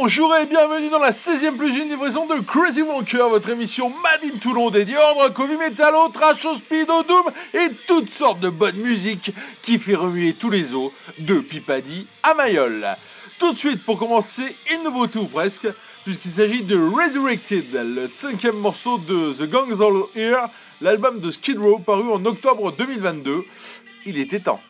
Bonjour et bienvenue dans la 16e plus une livraison de Crazy Wonker, votre émission Made in Toulon dédiée au rock, au metal, au trash, au speed, au doom et toutes sortes de bonne musique qui fait remuer tous les os de Pipadi à Mayol. Tout de suite pour commencer, une nouveauté ou presque, puisqu'il s'agit de Resurrected, le cinquième morceau de The Gangs All Here, l'album de Skid Row paru en octobre 2022. Il était temps.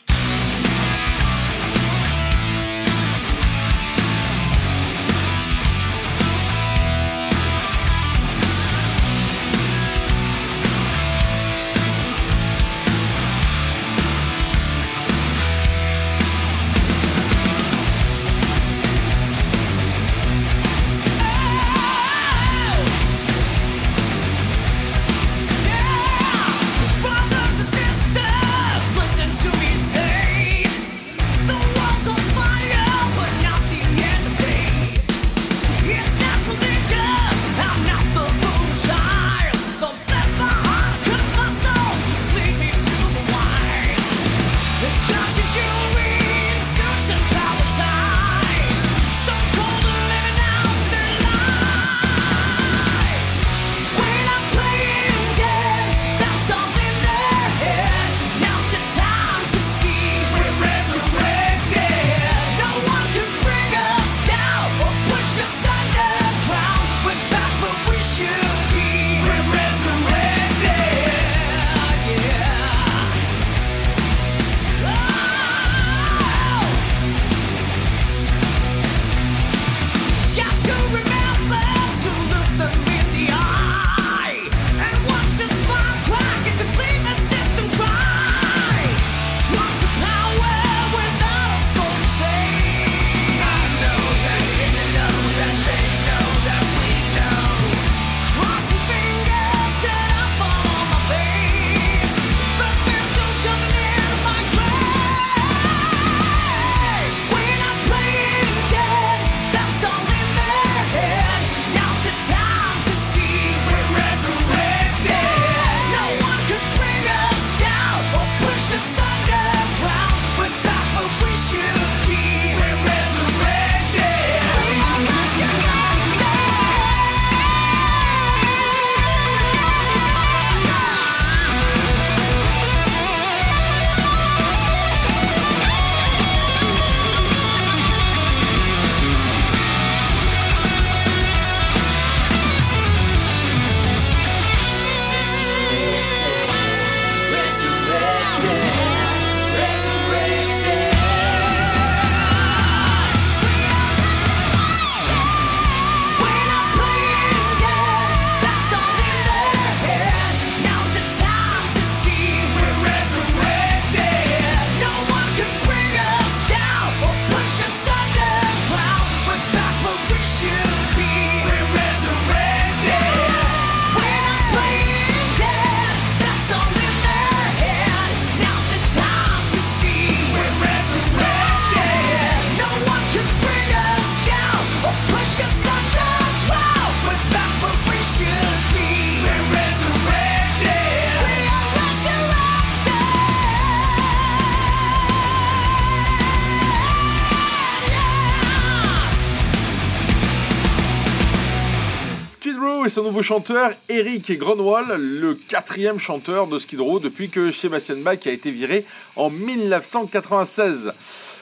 Chanteur Eric Gronwall, le quatrième chanteur de Skid Row depuis que Sébastien Bach a été viré en 1996.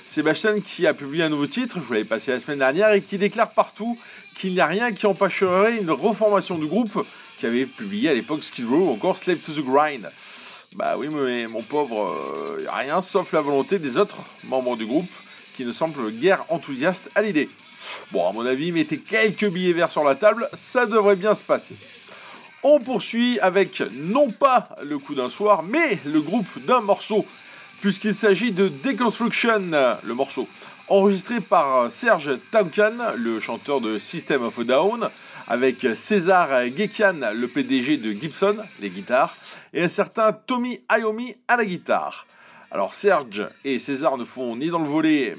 Sébastien qui a publié un nouveau titre, je vous l'avais passé la semaine dernière, et qui déclare partout qu'il n'y a rien qui empêcherait une reformation du groupe qui avait publié à l'époque Skid Row ou encore Slave to the Grind. Bah oui, mais mon pauvre, a rien sauf la volonté des autres membres du groupe qui ne semblent guère enthousiastes à l'idée. Bon, à mon avis, mettez quelques billets verts sur la table, ça devrait bien se passer. On poursuit avec non pas le coup d'un soir, mais le groupe d'un morceau, puisqu'il s'agit de Deconstruction, le morceau, enregistré par Serge Tankan, le chanteur de System of a Down, avec César Gekian, le PDG de Gibson, les guitares, et un certain Tommy Iommi à la guitare. Alors Serge et César ne font ni dans le volet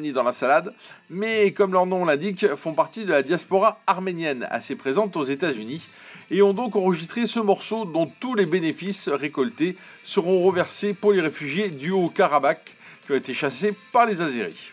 ni dans la salade, mais comme leur nom l'indique, font partie de la diaspora arménienne assez présente aux États-Unis et ont donc enregistré ce morceau dont tous les bénéfices récoltés seront reversés pour les réfugiés du Haut-Karabakh qui ont été chassés par les Azéris.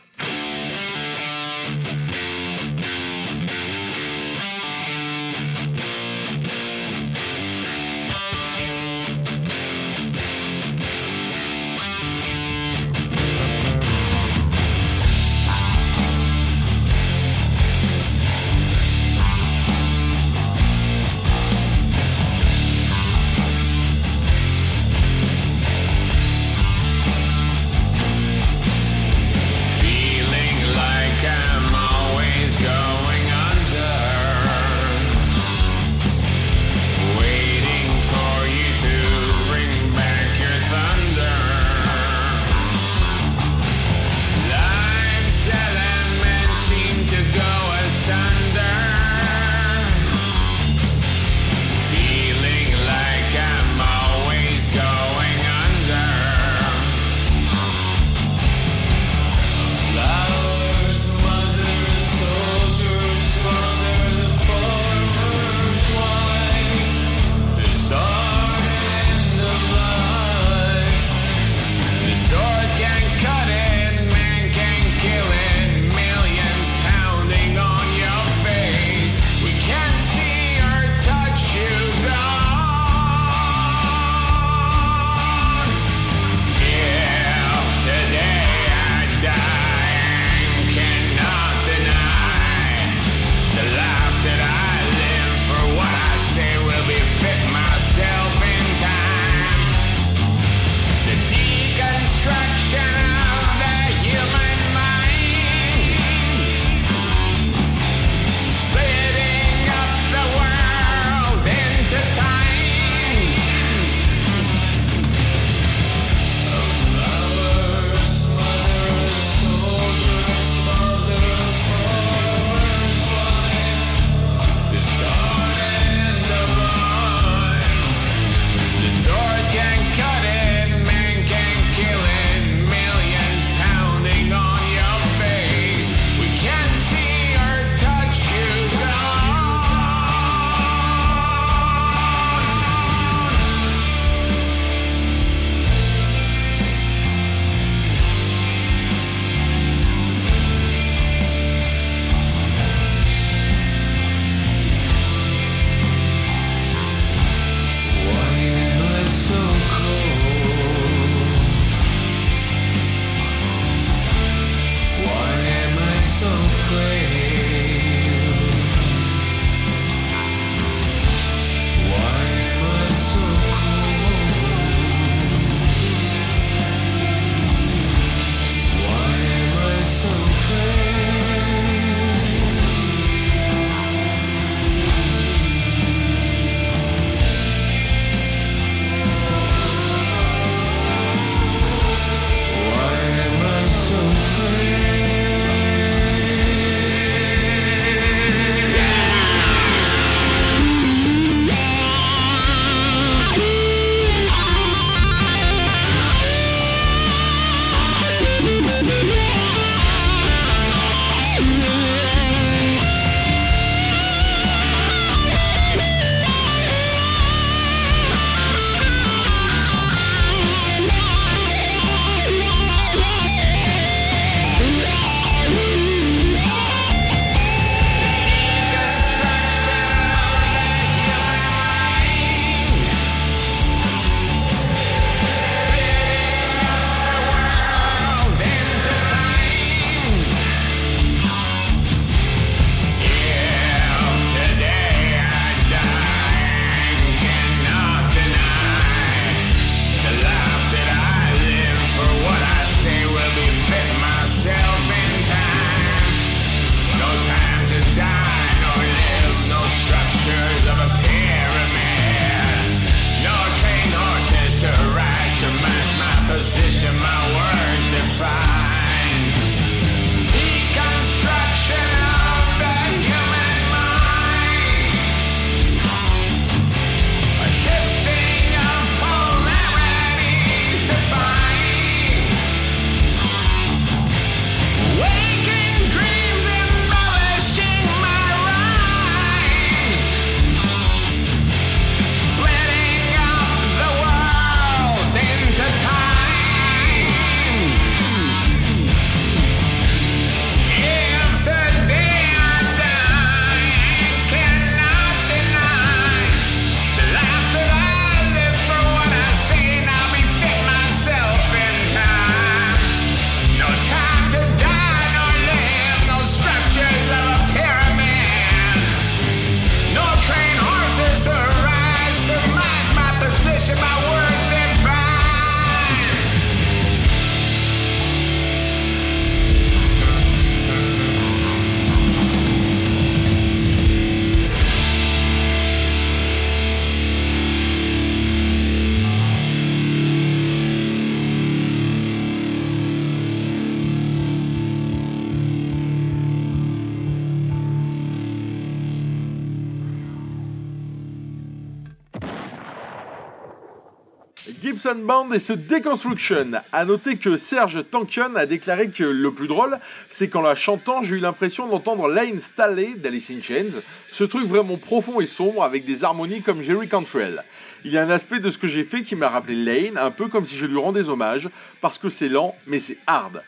Band et ce Deconstruction. A noter que Serge Tankian a déclaré que le plus drôle, c'est qu'en la chantant, j'ai eu l'impression d'entendre Lane Staley d'Alice in Chains. Ce truc vraiment profond et sombre avec des harmonies comme Jerry Cantrell. Il y a un aspect de ce que j'ai fait qui m'a rappelé Lane, un peu comme si je lui rendais hommage, parce que c'est lent, mais c'est hard.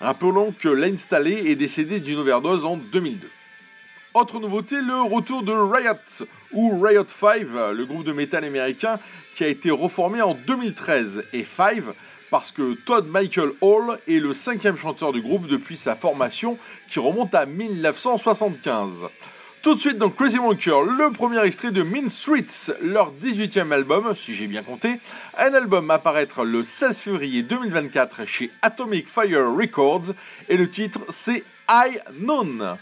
Rappelons que Lane Staley est décédé d'une overdose en 2002. Autre nouveauté, le retour de Riot, ou Riot 5, le groupe de métal américain qui a été reformé en 2013, et 5 parce que Todd Michael Hall est le cinquième chanteur du groupe depuis sa formation qui remonte à 1975. Tout de suite dans Crazy Wonker, le premier extrait de Mean Streets, leur 18e album, si j'ai bien compté. Un album à paraître le 16 février 2024 chez Atomic Fire Records, et le titre c'est I Known.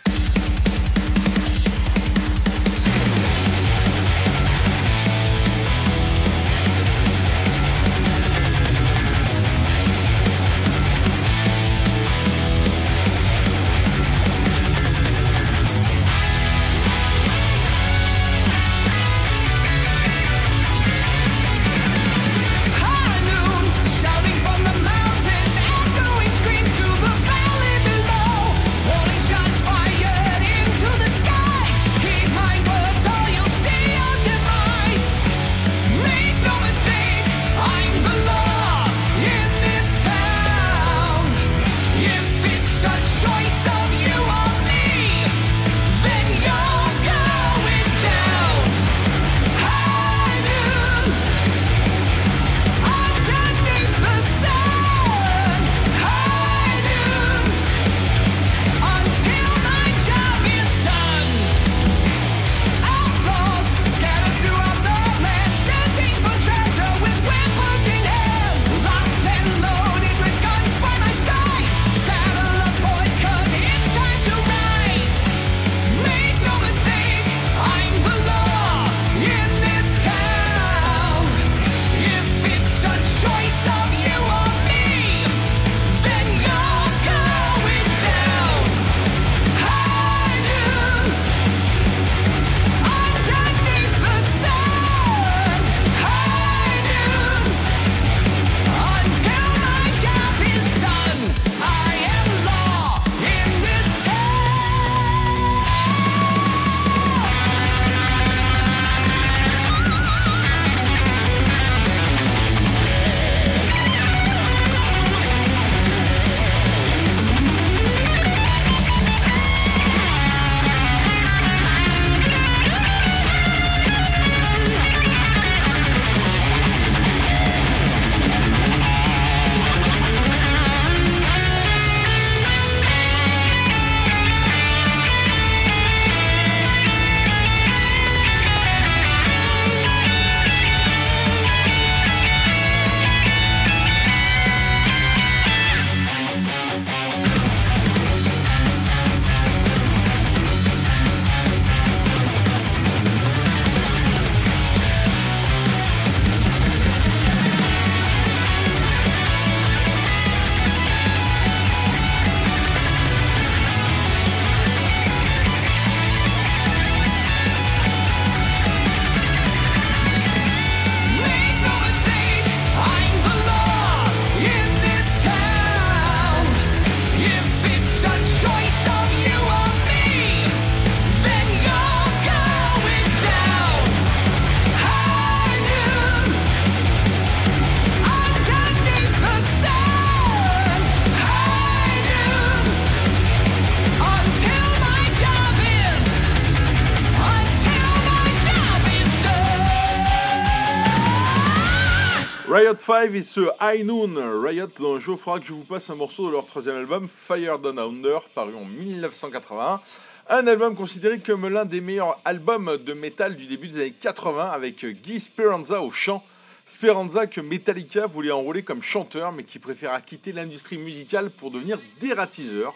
5 et ce High Noon. Riot, jour, il faudra que je vous passe un morceau de leur troisième album, Fire Down Under, paru en 1981. Un album considéré comme l'un des meilleurs albums de métal du début des années 80 avec Guy Speranza au chant. Speranza que Metallica voulait enrôler comme chanteur mais qui préféra quitter l'industrie musicale pour devenir dératiseur.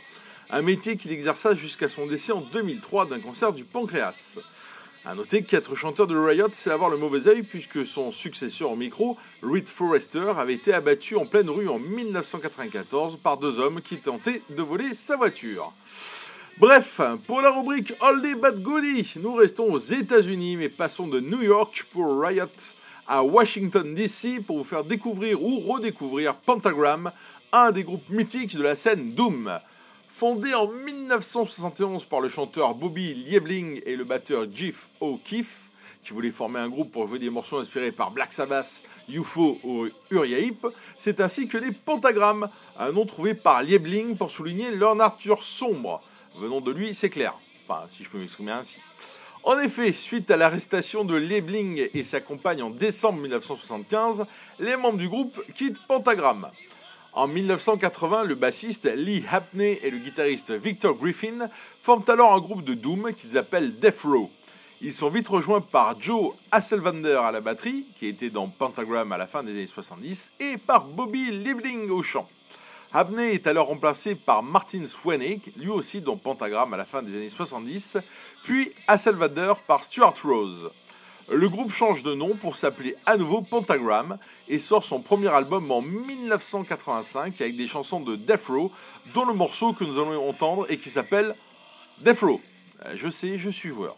Un métier qu'il exerça jusqu'à son décès en 2003 d'un cancer du pancréas. A noter qu'être chanteur de Riot, c'est avoir le mauvais œil puisque son successeur au micro, Reed Forrester, avait été abattu en pleine rue en 1994 par deux hommes qui tentaient de voler sa voiture. Bref, pour la rubrique All Day Bad Goody, nous restons aux États-Unis mais passons de New York pour Riot à Washington DC pour vous faire découvrir ou redécouvrir Pentagram, un des groupes mythiques de la scène Doom. Fondé en 1971 par le chanteur Bobby Liebling et le batteur Jeff O'Keefe, qui voulaient former un groupe pour jouer des morceaux inspirés par Black Sabbath, UFO ou Uriah Heep, c'est ainsi que les Pentagrammes, un nom trouvé par Liebling pour souligner leur nature sombre. Venant de lui, c'est clair. Enfin, si je peux m'exprimer ainsi. En effet, suite à l'arrestation de Liebling et sa compagne en décembre 1975, les membres du groupe quittent Pentagram. En 1980, le bassiste Lee Hapney et le guitariste Victor Griffin forment alors un groupe de Doom qu'ils appellent Death Row. Ils sont vite rejoints par Joe Hasselvander à la batterie, qui était dans Pentagram à la fin des années 70, et par Bobby Liebling au chant. Abney est alors remplacé par Martin Swenick, lui aussi dans Pentagram à la fin des années 70, puis Hasselvander par Stuart Rose. Le groupe change de nom pour s'appeler à nouveau Pentagram et sort son premier album en 1985 avec des chansons de Death Row, dont le morceau que nous allons entendre et qui s'appelle Death Row. Euh, Je sais, je suis joueur.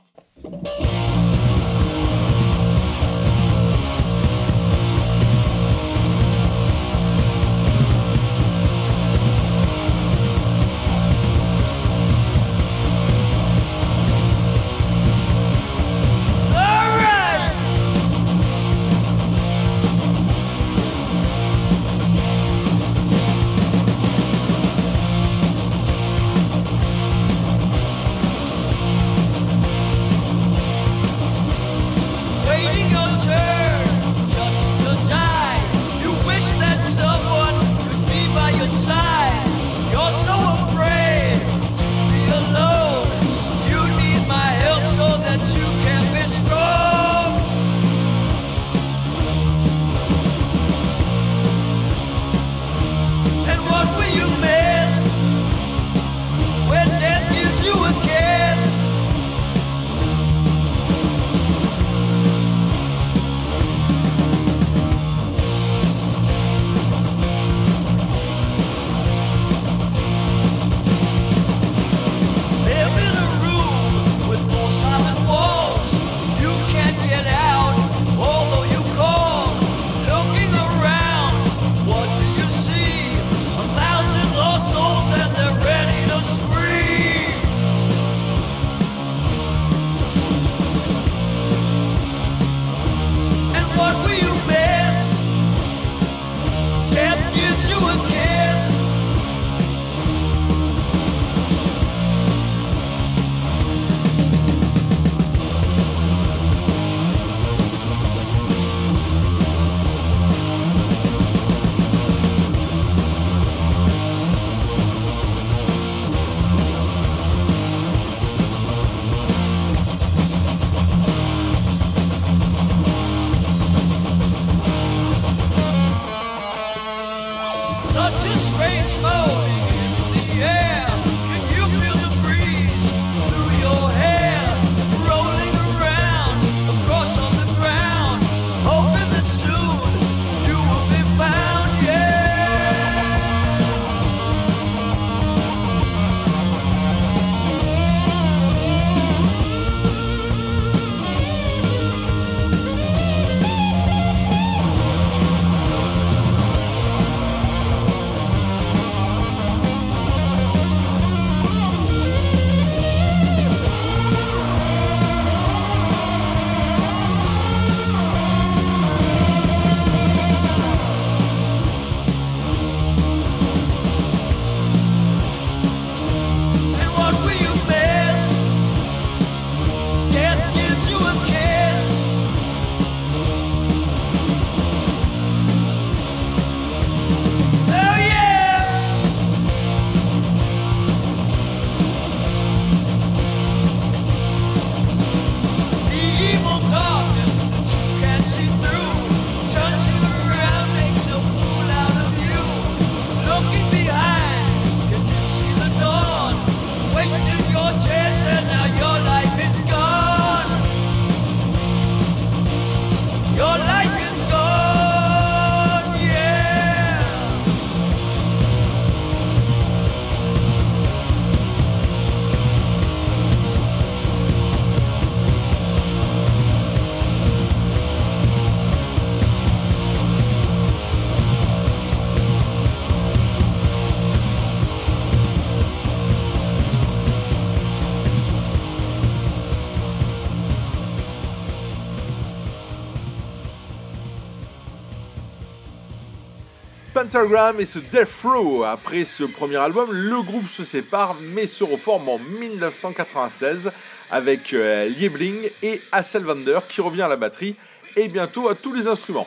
Pentagram et ce Death Row. Après ce premier album, le groupe se sépare mais se reforme en 1996 avec euh, Liebling et Hassel Vander qui revient à la batterie et bientôt à tous les instruments.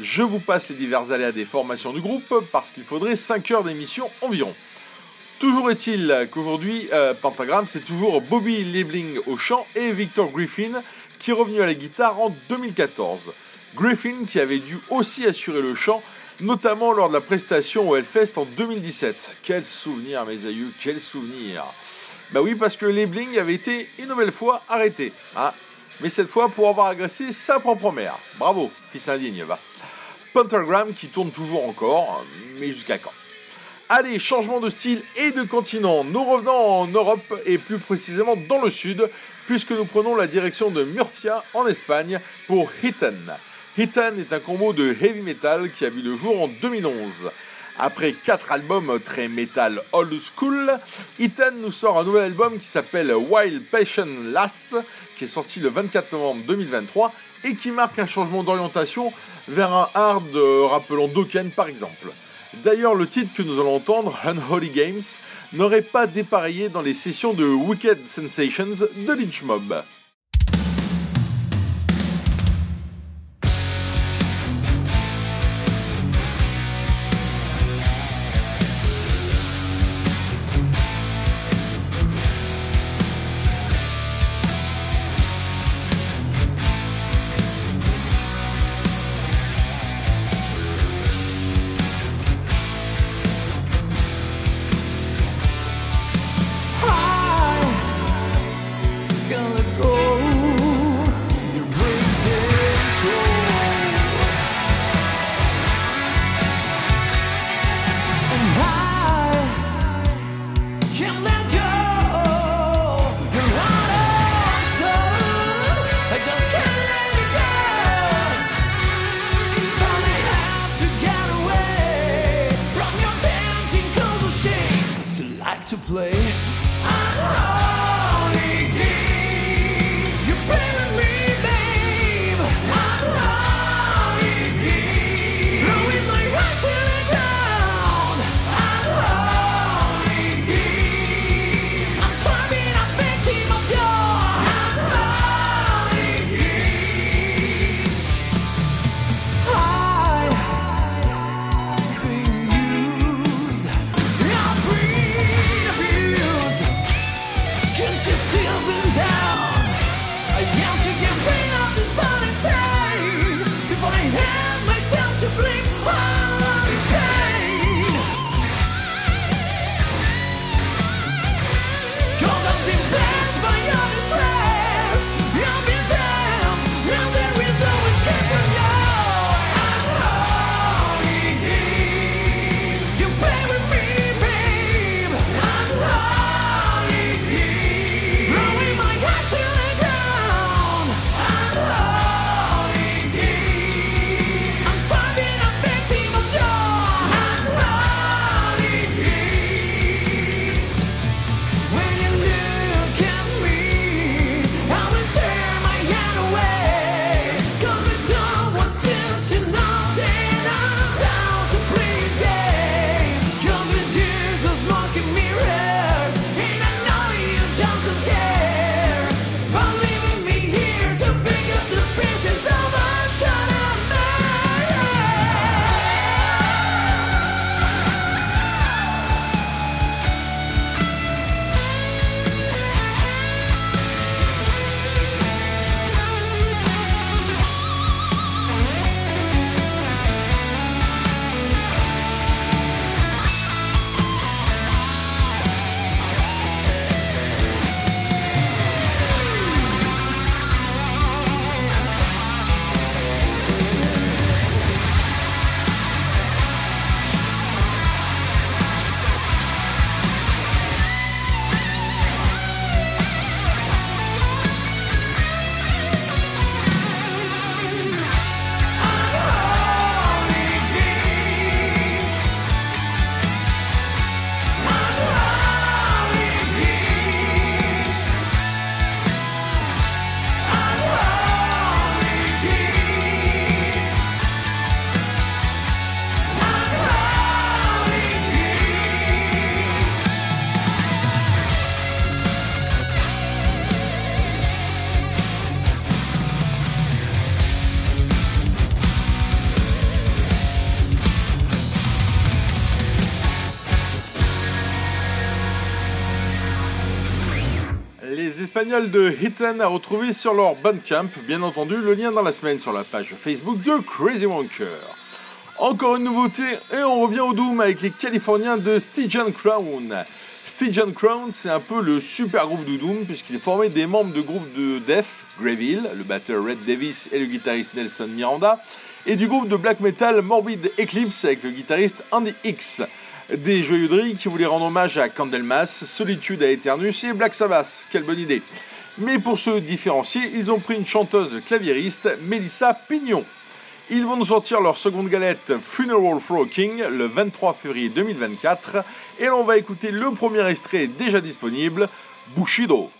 Je vous passe les divers aléas des formations du groupe parce qu'il faudrait 5 heures d'émission environ. Toujours est-il qu'aujourd'hui, euh, Pentagram, c'est toujours Bobby Liebling au chant et Victor Griffin qui est revenu à la guitare en 2014. Griffin qui avait dû aussi assurer le chant, notamment lors de la prestation au Hellfest en 2017. Quel souvenir, mes aïeux, quel souvenir Bah oui, parce que Liebling avait été une nouvelle fois arrêté. Hein mais cette fois pour avoir agressé sa propre mère. Bravo, fils indigne, va. Pentagram qui tourne toujours encore, mais jusqu'à quand? Allez, changement de style et de continent. Nous revenons en Europe et plus précisément dans le sud, puisque nous prenons la direction de Murcia en Espagne pour Hitten. Hitten est un combo de heavy metal qui a vu le jour en 2011. Après 4 albums très metal old school, Hitten nous sort un nouvel album qui s'appelle Wild Passion Lass, qui est sorti le 24 novembre 2023 et qui marque un changement d'orientation vers un hard euh, rappelant Dokken par exemple. D'ailleurs, le titre que nous allons entendre, Unholy Games, n'aurait pas dépareillé dans les sessions de Wicked Sensations de Lynch Mob. Manuel de Hitten à retrouver sur leur Bandcamp. Bien entendu, le lien dans la semaine sur la page Facebook de Crazy Wonker. Encore une nouveauté et on revient au Doom avec les Californiens de Stygian Crown. Stygian Crown, c'est un peu le super groupe du Doom puisqu'il est formé des membres de groupe de Def, Greyville, le batteur Red Davis et le guitariste Nelson Miranda, et du groupe de black metal Morbid Eclipse avec le guitariste Andy X. Des joyeuderies qui voulaient rendre hommage à Candlemas, Solitude à Eternus et Black Sabbath. Quelle bonne idée. Mais pour se différencier, ils ont pris une chanteuse claviériste, Melissa Pignon. Ils vont nous sortir leur seconde galette Funeral for King le 23 février 2024 et l'on va écouter le premier extrait déjà disponible. Bushido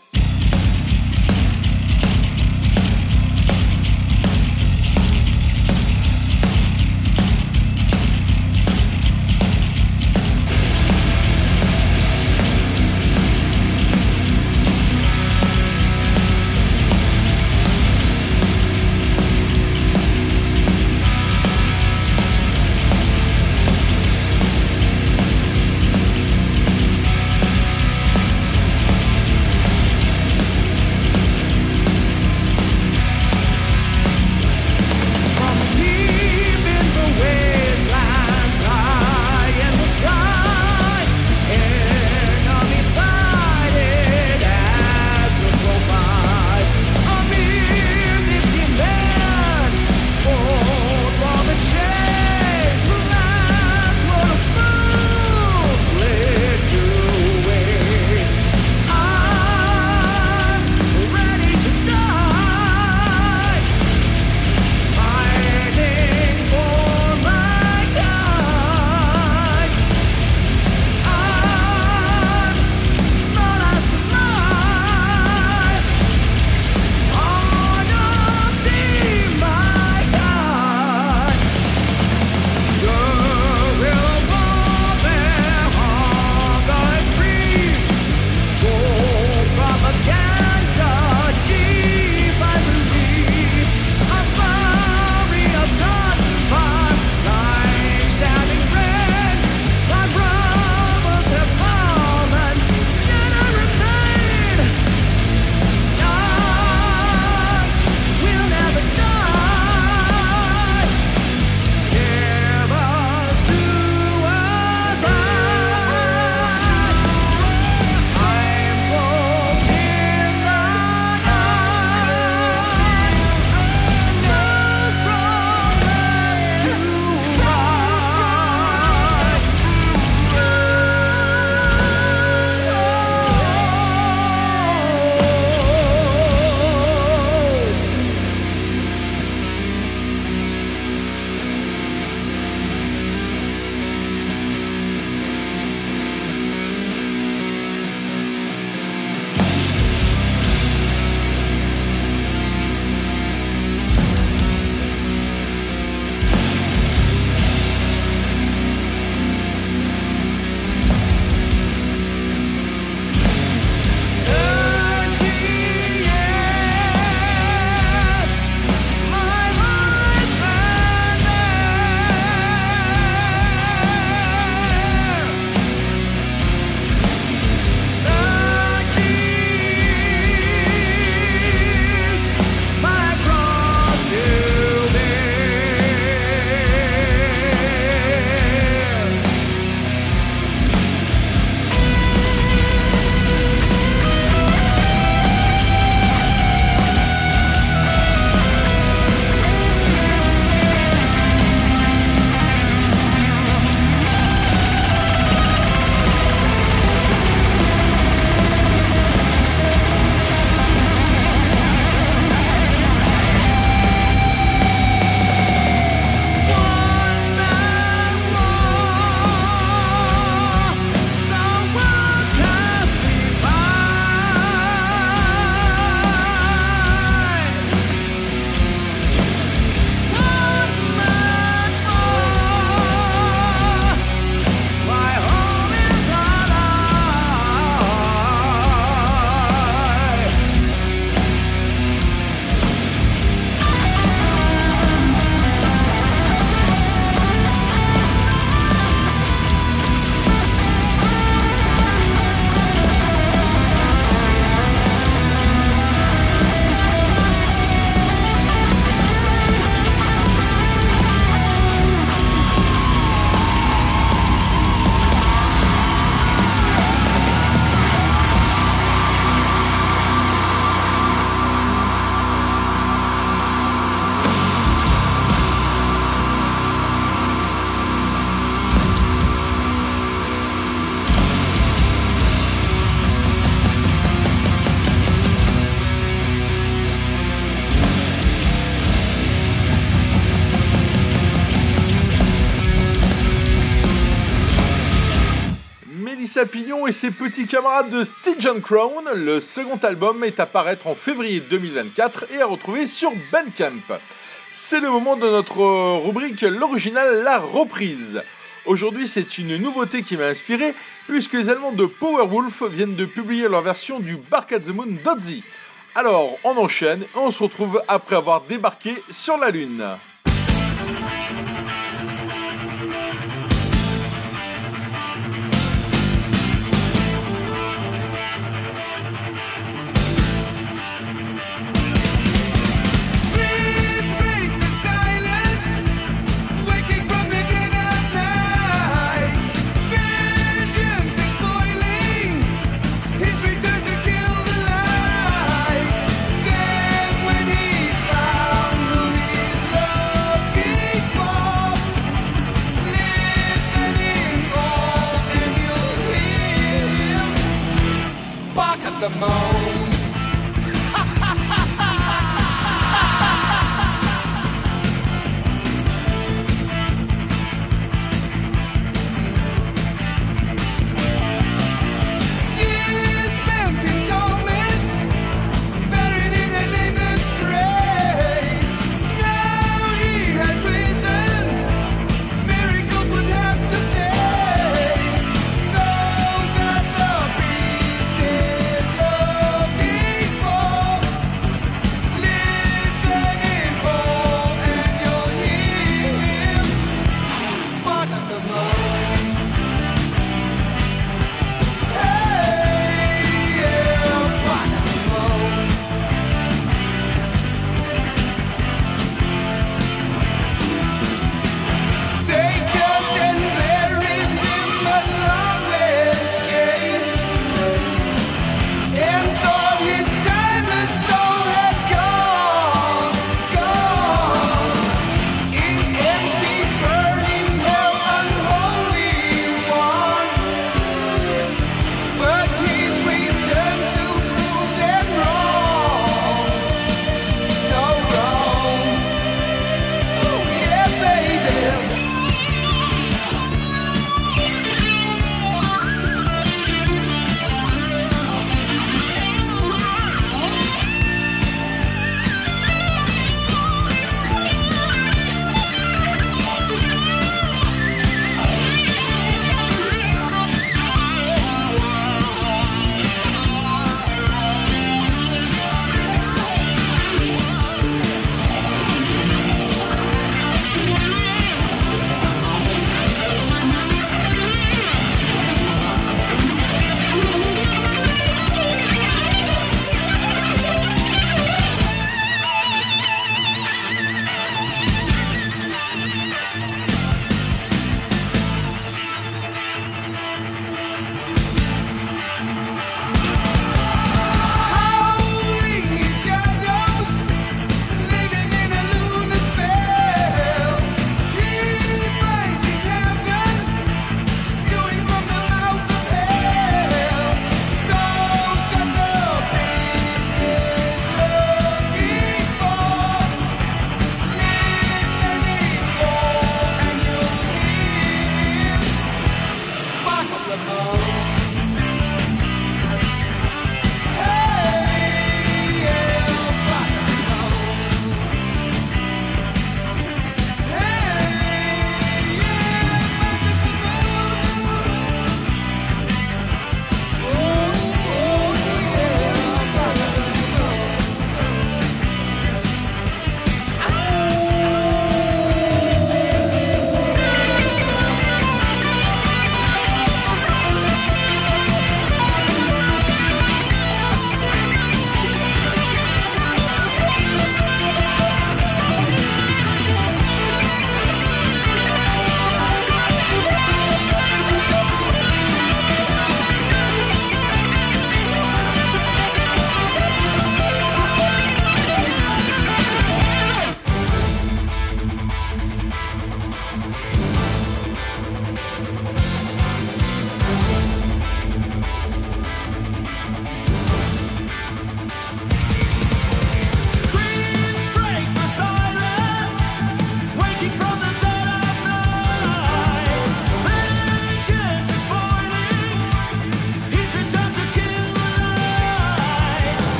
Et ses petits camarades de Stygian Crown, le second album est à paraître en février 2024 et à retrouver sur Bandcamp. C'est le moment de notre rubrique L'original, la reprise. Aujourd'hui, c'est une nouveauté qui m'a inspiré, puisque les Allemands de Powerwolf viennent de publier leur version du Bark at the Moon Dodzy. Alors, on enchaîne et on se retrouve après avoir débarqué sur la Lune.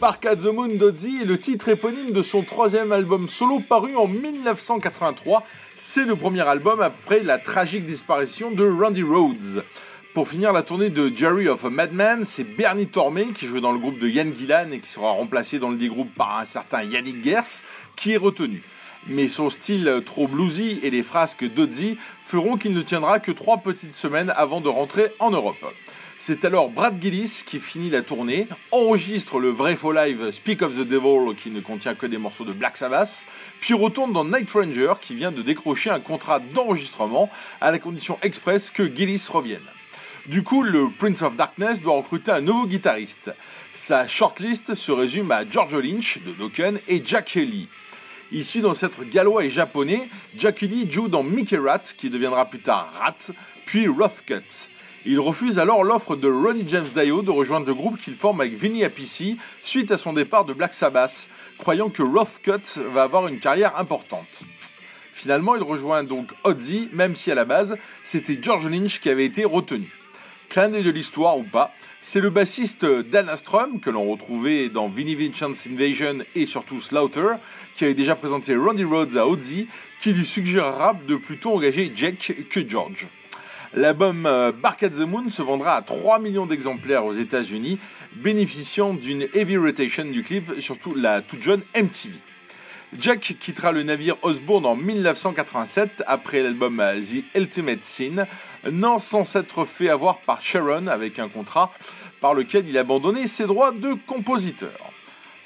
Ce Bark at the Moon d'Ozzy est le titre éponyme de son troisième album solo paru en 1983. C'est le premier album après la tragique disparition de Randy Rhodes. Pour finir la tournée de Jerry of a Madman, c'est Bernie Tormé qui joue dans le groupe de Yann Gillan et qui sera remplacé dans le dit groupe par un certain Yannick Gers qui est retenu. Mais son style trop bluesy et les frasques d'Ozzy feront qu'il ne tiendra que trois petites semaines avant de rentrer en Europe. C'est alors Brad Gillis qui finit la tournée, enregistre le vrai faux live Speak of the Devil qui ne contient que des morceaux de Black Sabbath, puis retourne dans Night Ranger qui vient de décrocher un contrat d'enregistrement à la condition express que Gillis revienne. Du coup, le Prince of Darkness doit recruter un nouveau guitariste. Sa shortlist se résume à George Lynch de Dokken et Jack Haley. Issu d'ancêtres gallois et japonais, Jack Haley joue dans Mickey Rat, qui deviendra plus tard Rat, puis Rough-Cut. Il refuse alors l'offre de Ronnie James Dio de rejoindre le groupe qu'il forme avec Vinny Appice suite à son départ de Black Sabbath, croyant que Rough-Cut va avoir une carrière importante. Finalement, il rejoint donc Ozzy, même si à la base, c'était George Lynch qui avait été retenu. Clin de l'histoire ou pas, c'est le bassiste Dan Astrom, que l'on retrouvait dans Vinnie Vincent's Invasion et surtout Slaughter, qui avait déjà présenté Randy Rhodes à Ozzy, qui lui suggérera de plutôt engager Jack que George. L'album euh, Bark at the Moon se vendra à 3 millions d'exemplaires aux États-Unis, bénéficiant d'une heavy rotation du clip, surtout la toute jeune MTV. Jack quittera le navire Osborne en 1987 après l'album euh, The Ultimate Sin, non sans s'être fait avoir par Sharon avec un contrat par lequel il abandonnait ses droits de compositeur.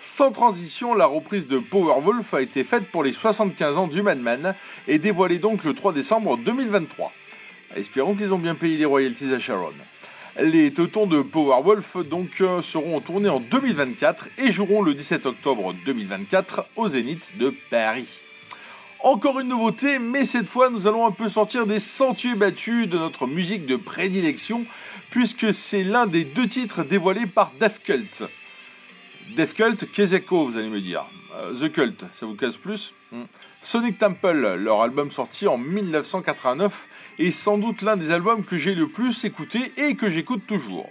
Sans transition, la reprise de Powerwolf a été faite pour les 75 ans du Madman et dévoilée donc le 3 décembre 2023. Espérons qu'ils ont bien payé les royalties à Sharon. Les teutons de Powerwolf donc euh, seront en tournée en 2024 et joueront le 17 octobre 2024 au Zénith de Paris. Encore une nouveauté, mais cette fois nous allons un peu sortir des sentiers battus de notre musique de prédilection, puisque c'est l'un des deux titres dévoilés par Death Cult. Death Cult, Kezeko, vous allez me dire. Euh, The Cult, ça vous casse plus? Hmm. Sonic Temple, leur album sorti en 1989, est sans doute l'un des albums que j'ai le plus écouté et que j'écoute toujours.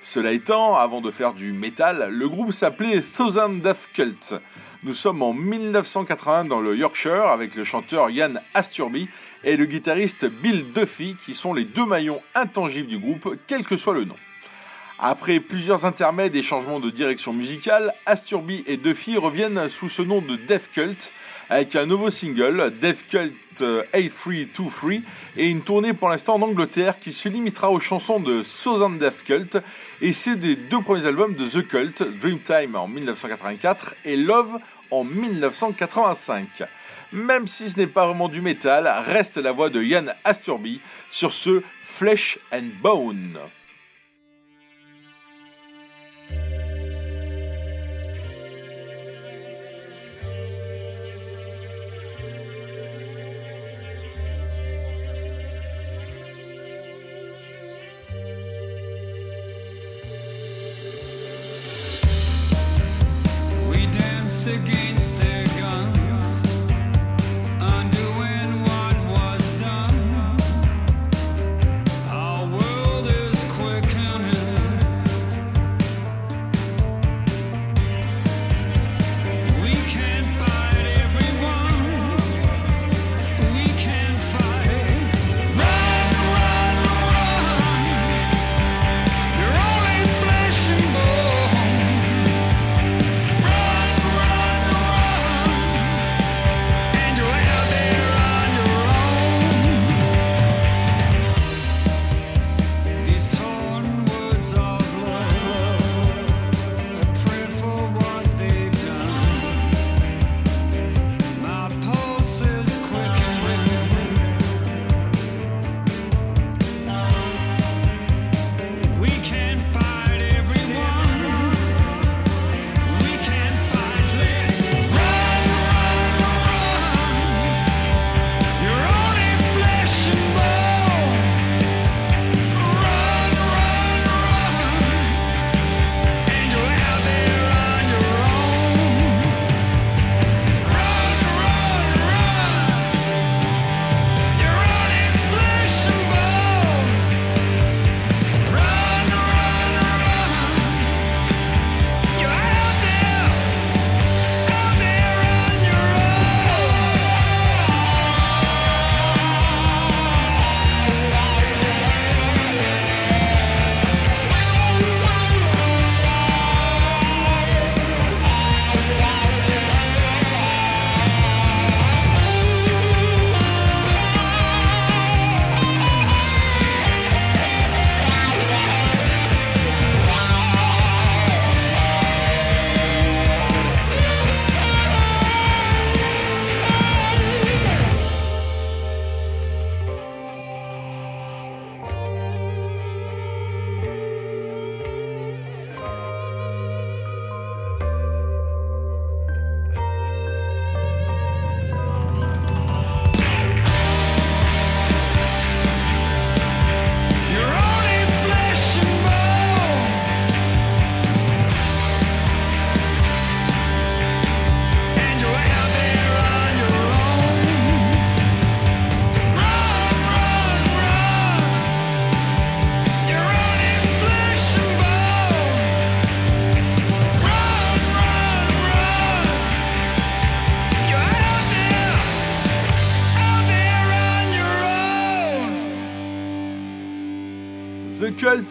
Cela étant, avant de faire du métal, le groupe s'appelait Thousand Death Cult. Nous sommes en 1980 dans le Yorkshire avec le chanteur Ian Asturby et le guitariste Bill Duffy qui sont les deux maillons intangibles du groupe, quel que soit le nom. Après plusieurs intermèdes et changements de direction musicale, Asturby et Duffy reviennent sous ce nom de Death Cult avec un nouveau single, Death Cult euh, 8323, et une tournée pour l'instant en Angleterre qui se limitera aux chansons de Southern Death Cult, et c'est des deux premiers albums de The Cult, Dreamtime en 1984 et Love en 1985. Même si ce n'est pas vraiment du métal, reste la voix de Ian Asturby sur ce Flesh and Bone.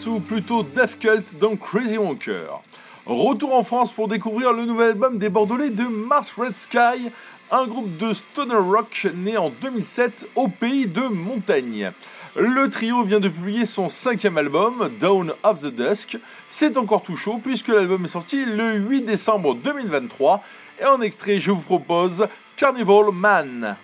Ou plutôt Death Cult dans Crazy Wonker. Retour en France pour découvrir le nouvel album des Bordelais de Mars Red Sky, un groupe de stoner rock né en 2007 au pays de Montaigne. Le trio vient de publier son cinquième album, Dawn of the Dusk. C'est encore tout chaud puisque l'album est sorti le 8 décembre 2023 et en extrait je vous propose Carnival Man.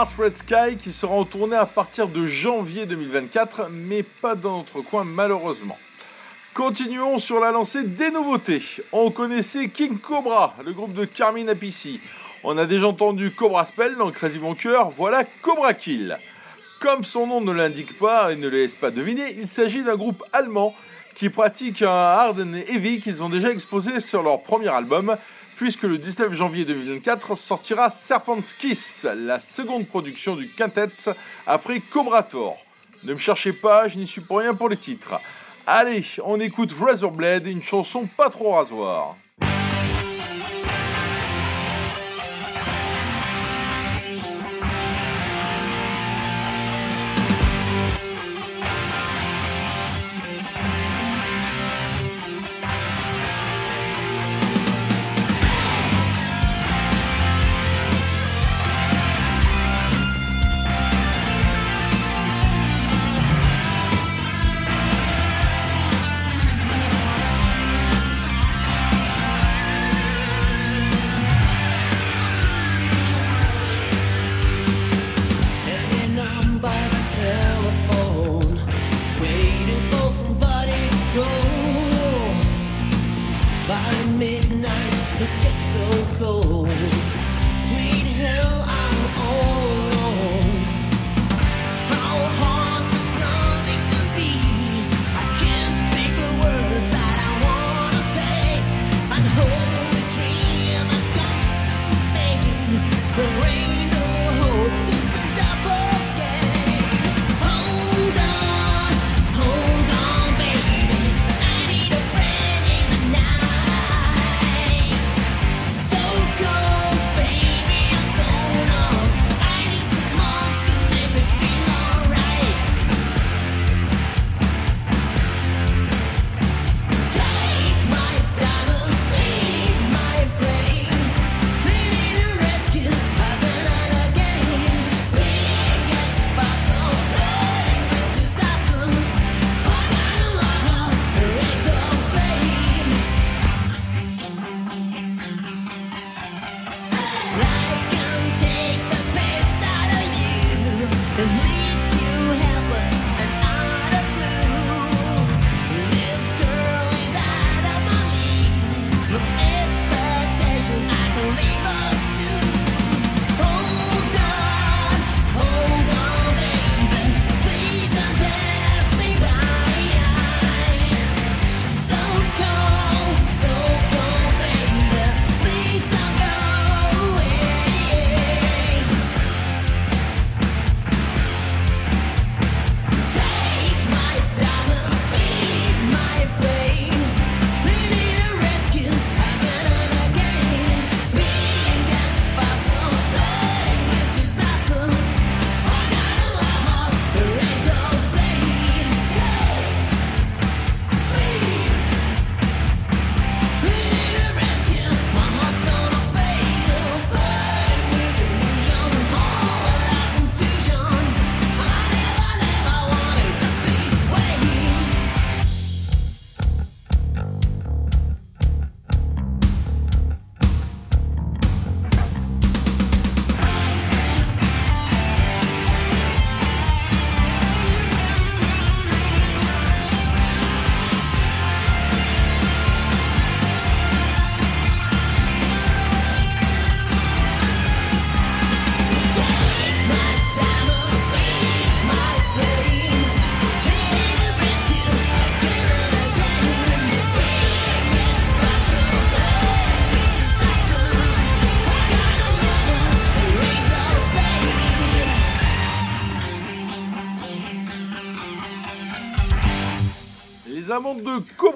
Mars Red Sky qui sera en tournée à partir de janvier 2024, mais pas dans notre coin malheureusement. Continuons sur la lancée des nouveautés. On connaissait King Cobra, le groupe de Carmine Appici. On a déjà entendu Cobra Spell dans Crazy Bunker, voilà Cobra Kill. Comme son nom ne l'indique pas et ne laisse pas deviner, il s'agit d'un groupe allemand qui pratique un hard and heavy qu'ils ont déjà exposé sur leur premier album, puisque le 19 janvier 2024 sortira Serpent's Kiss, la seconde production du quintet après Cobrator. Ne me cherchez pas, je n'y suis pour rien pour les titres. Allez, on écoute Razorblade, une chanson pas trop rasoir.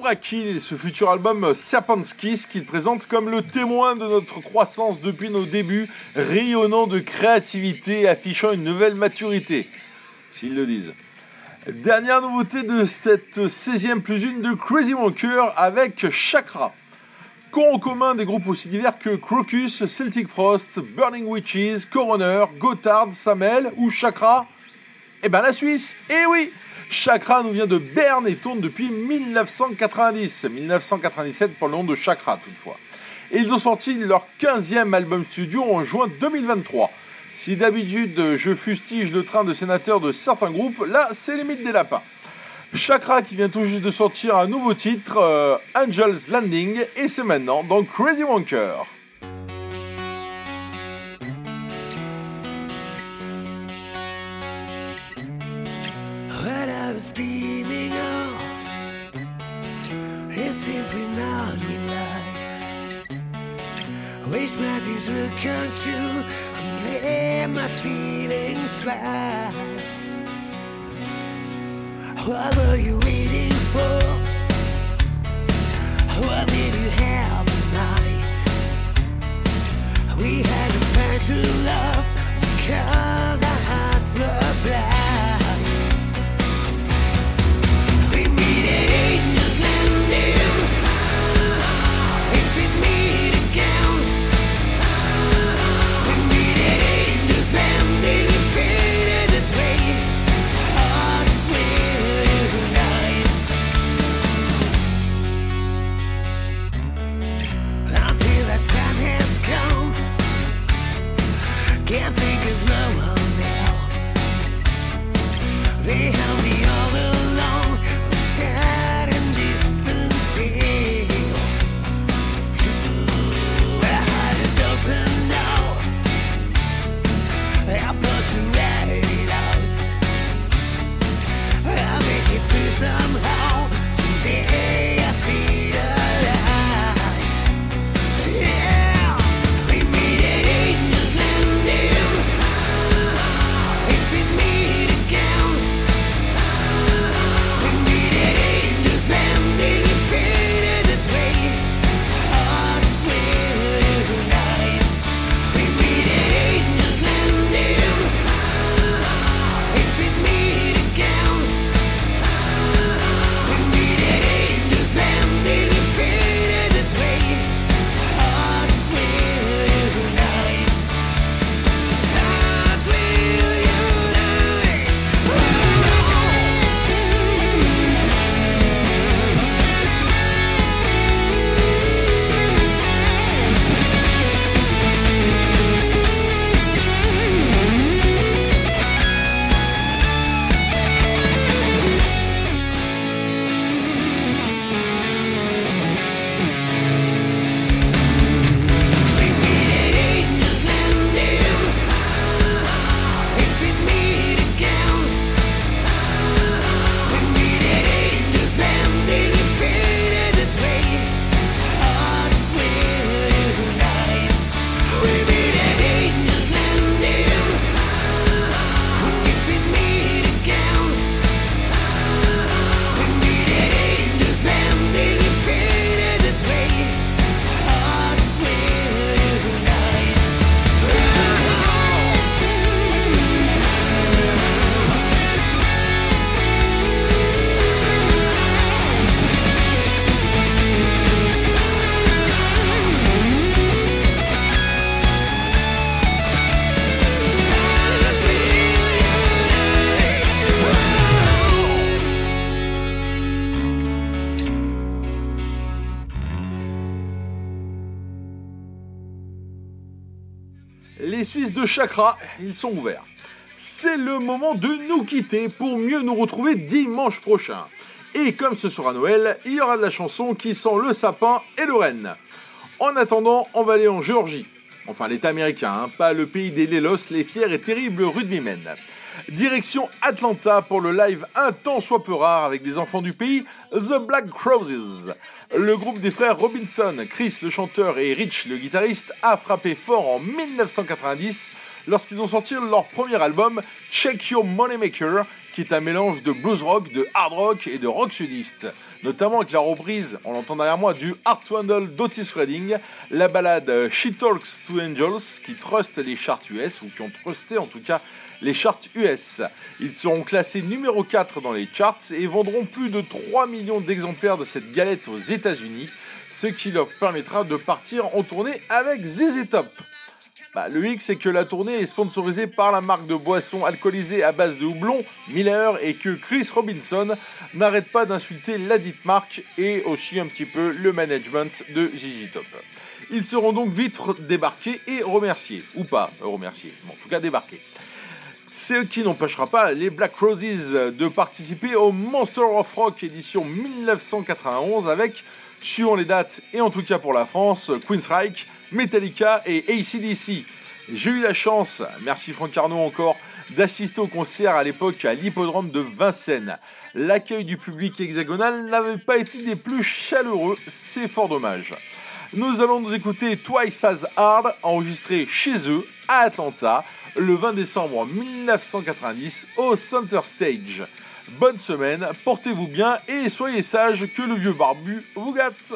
Et ce futur album Serpent's Kiss qu'ils présentent comme le témoin de notre croissance depuis nos débuts, rayonnant de créativité et affichant une nouvelle maturité, s'ils le disent. Dernière nouveauté de cette 16e plus une de Crazy Wonker avec Chakra. Qu'ont en commun des groupes aussi divers que Crocus, Celtic Frost, Burning Witches, Coroner, Gotthard, Samel ou Chakra? Eh ben la Suisse Eh oui Chakra nous vient de Berne et tourne depuis 1990. 1997 pour le nom de Chakra toutefois. Et ils ont sorti leur 15e album studio en juin 2023. Si d'habitude je fustige le train de sénateurs de certains groupes, là c'est limite des lapins. Chakra qui vient tout juste de sortir un nouveau titre, euh, Angel's Landing, et c'est maintenant dans Crazy Wonker. Was dreaming of is simply not real life. Wish my dreams would come true and let my feelings fly. What were you waiting for? What did you have in mind? We had to find true love because our hearts were blind. De Chakra, ils sont ouverts. C'est le moment de nous quitter pour mieux nous retrouver dimanche prochain. Et comme ce sera Noël, il y aura de la chanson qui sent le sapin et le renne. En attendant, on va aller en Géorgie. Enfin, l'État américain, hein, pas le pays des Lélos, les fiers et terribles rugbymen. Direction Atlanta pour le live un tant soit peu rare avec des enfants du pays, The Black Crowes. Le groupe des frères Robinson, Chris le chanteur et Rich le guitariste, a frappé fort en 1990 lorsqu'ils ont sorti leur premier album Check Your Moneymaker, qui est un mélange de blues rock, de hard rock et de rock sudiste. Notamment avec la reprise, on l'entend derrière moi, du Art Wandle d'Otis Redding, la balade She Talks to Angels, qui trust les charts US, ou qui ont trusté en tout cas les charts US. Ils seront classés numéro 4 dans les charts et vendront plus de 3 millions d'exemplaires de cette galette aux États-Unis, ce qui leur permettra de partir en tournée avec ZZ Top. Bah, le hic, c'est que la tournée est sponsorisée par la marque de boissons alcoolisées à base de houblon, Miller, et que Chris Robinson n'arrête pas d'insulter la dite marque et aussi un petit peu le management de Gigi Top. Ils seront donc vite débarqués et remerciés. Ou pas remerciés, mais en tout cas débarqués. Ce qui n'empêchera pas les Black Roses de participer au Monster of Rock édition 1991 avec, suivant les dates et en tout cas pour la France, Queensryche, Metallica et ACDC. J'ai eu la chance, merci Franck Arnaud encore, d'assister au concert à l'époque à l'hippodrome de Vincennes. L'accueil du public hexagonal n'avait pas été des plus chaleureux, c'est fort dommage. Nous allons nous écouter Twice as Hard, enregistré chez eux, à Atlanta, le 20 décembre 1990, au Center Stage. Bonne semaine, portez-vous bien et soyez sages que le vieux barbu vous gâte.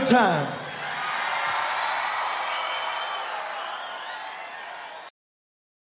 Good time.